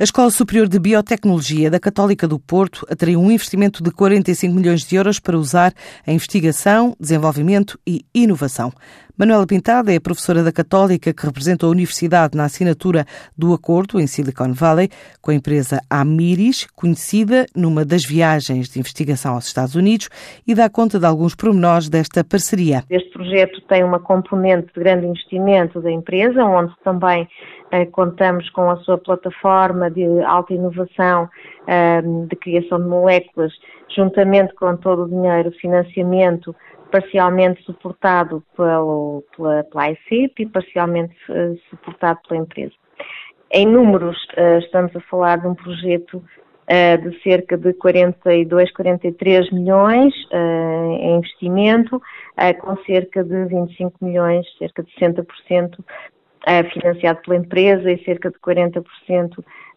A Escola Superior de Biotecnologia da Católica do Porto atraiu um investimento de 45 milhões de euros para usar em investigação, desenvolvimento e inovação. Manuela Pintada é professora da Católica que representa a Universidade na assinatura do acordo em Silicon Valley com a empresa Amiris, conhecida numa das viagens de investigação aos Estados Unidos, e dá conta de alguns pormenores desta parceria. Este projeto tem uma componente de grande investimento da empresa, onde também contamos com a sua plataforma de alta inovação eh, de criação de moléculas, juntamente com todo o dinheiro, financiamento parcialmente suportado pelo, pela, pela ICIP e parcialmente uh, suportado pela empresa. Em números, estamos a falar de um projeto de cerca de 42, 43 milhões em investimento, com cerca de 25 milhões, cerca de 60% financiado pela empresa e cerca de 40%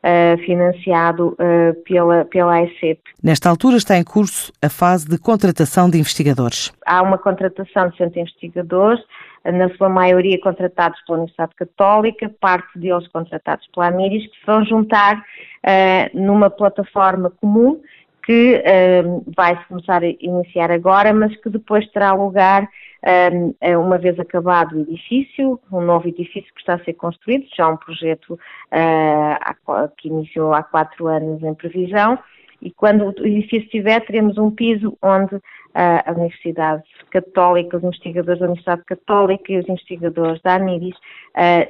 uh, financiado uh, pela, pela ICEP. Nesta altura está em curso a fase de contratação de investigadores. Há uma contratação de 100 investigadores, na sua maioria contratados pela Universidade Católica, parte deles contratados pela Amiris, que se vão juntar uh, numa plataforma comum que uh, vai começar a iniciar agora, mas que depois terá lugar uh, uma vez acabado o edifício, um novo edifício que está a ser construído, já um projeto uh, que iniciou há quatro anos em previsão, e quando o edifício estiver, teremos um piso onde a Universidade Católica, os investigadores da Universidade Católica e os investigadores da ANIRIS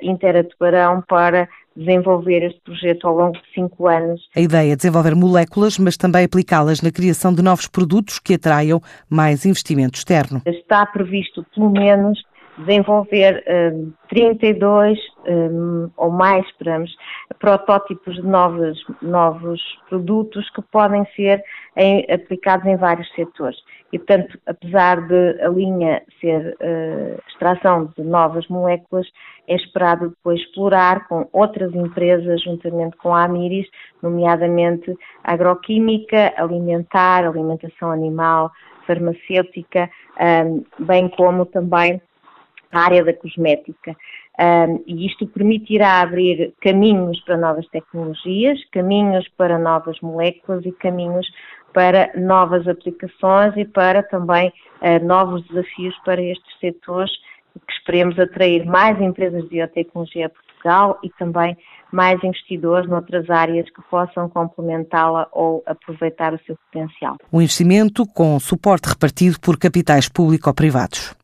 interatuarão para desenvolver este projeto ao longo de cinco anos. A ideia é desenvolver moléculas, mas também aplicá-las na criação de novos produtos que atraiam mais investimento externo. Está previsto, pelo menos, desenvolver um, 32 um, ou mais, esperamos, protótipos de novos, novos produtos que podem ser em, aplicados em vários setores. E, portanto, apesar de a linha ser uh, extração de novas moléculas, é esperado depois explorar com outras empresas, juntamente com a Amiris, nomeadamente agroquímica, alimentar, alimentação animal, farmacêutica, um, bem como também a área da cosmética. Um, e isto permitirá abrir caminhos para novas tecnologias, caminhos para novas moléculas e caminhos para novas aplicações e para também uh, novos desafios para estes setores que esperemos atrair mais empresas de biotecnologia a Portugal e também mais investidores noutras áreas que possam complementá-la ou aproveitar o seu potencial. Um investimento com suporte repartido por capitais público-privados.